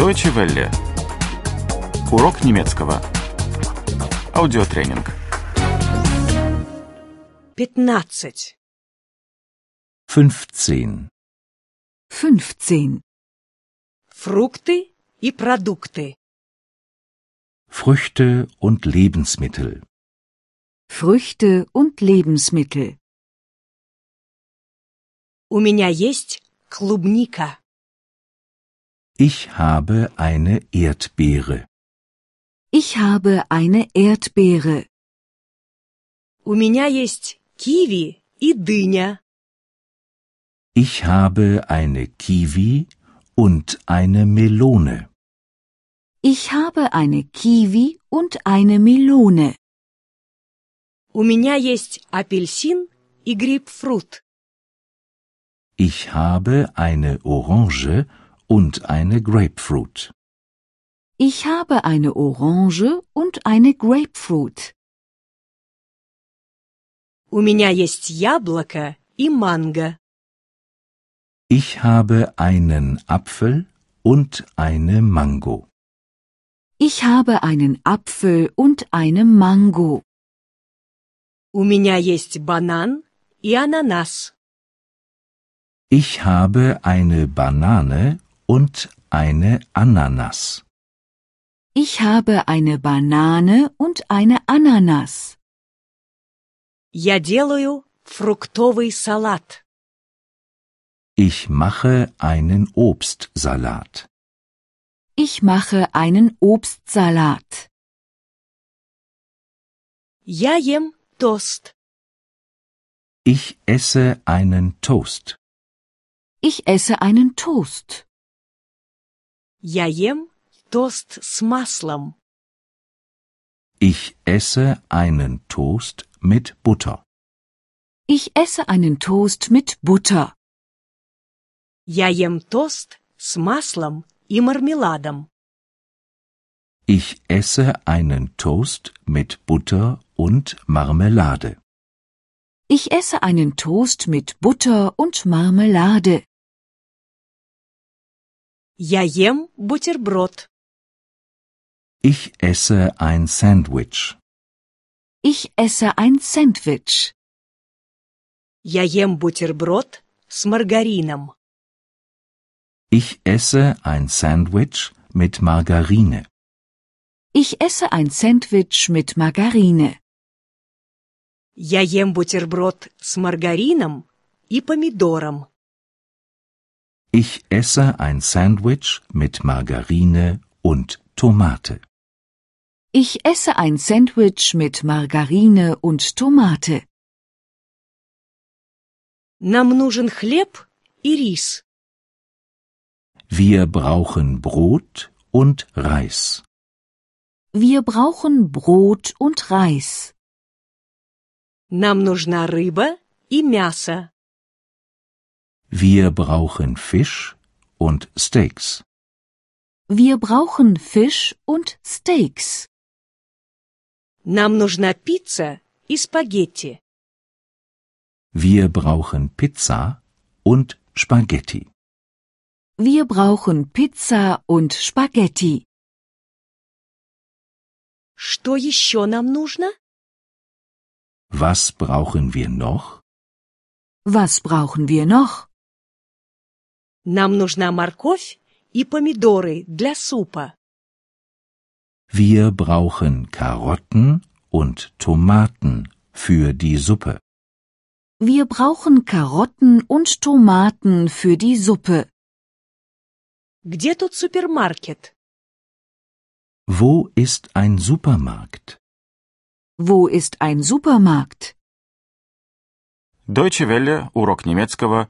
Deutsche Welle. Урок немецкого. Аудиотренинг. 15. 15. 15. Фрукты и продукты. Früchte und Lebensmittel. Früchte und Lebensmittel. У меня есть клубника. Ich habe eine Erdbeere. Ich habe eine Erdbeere. У меня есть киви и дыня. Ich habe eine Kiwi und eine Melone. Ich habe eine Kiwi und eine Melone. У меня есть апельсин и грейпфрут. Ich habe eine Orange und eine Grapefruit. Ich habe eine Orange und eine Grapefruit. У меня есть яблоко и манго. Ich habe einen Apfel und eine Mango. Ich habe einen Apfel und eine Mango. У меня есть банан и ананас. Ich habe eine Banane und eine Ananas. Ich habe eine Banane und eine Ananas. Я делаю фруктовый салат. Ich mache einen Obstsalat. Ich mache einen Obstsalat. Я ем тост. Ich esse einen Toast. Ich esse einen Toast. Я ем тост с маслом. Ich esse einen Toast mit Butter. Ich esse einen Toast mit Butter. Я ем тост с маслом и мармеладом. Ich esse einen Toast mit Butter und Marmelade. Ich esse einen Toast mit Butter und Marmelade. Я ем бутерброд. Ich esse ein Sandwich. Ich esse ein Sandwich. Я ем бутерброд с маргарином. Ich esse ein Sandwich mit Margarine. Ich esse ein Sandwich mit Margarine. Я ем бутерброд с маргарином и помидором. Ich esse ein Sandwich mit Margarine und Tomate. Ich esse ein Sandwich mit Margarine und Tomate. Нам нужен хлеб и рис. Wir brauchen Brot und Reis. Wir brauchen Brot und Reis. Нам нужна рыба и мясо. Wir brauchen Fisch und Steaks. Wir brauchen Fisch und Steaks. Нам нужна пицца и спагетти. Wir brauchen Pizza und Spaghetti. Wir brauchen Pizza und Spaghetti. Что еще нам нужно? Was brauchen wir noch? Was brauchen wir noch? Нам нужна морковь и помидоры для супа. Wir brauchen Karotten und Tomaten für die Suppe. Wir brauchen Karotten und Tomaten für die Suppe. Где тут супермаркет? Wo ist ein Supermarkt? Wo ist ein Supermarkt? Deutsche Welle. Урок немецкого.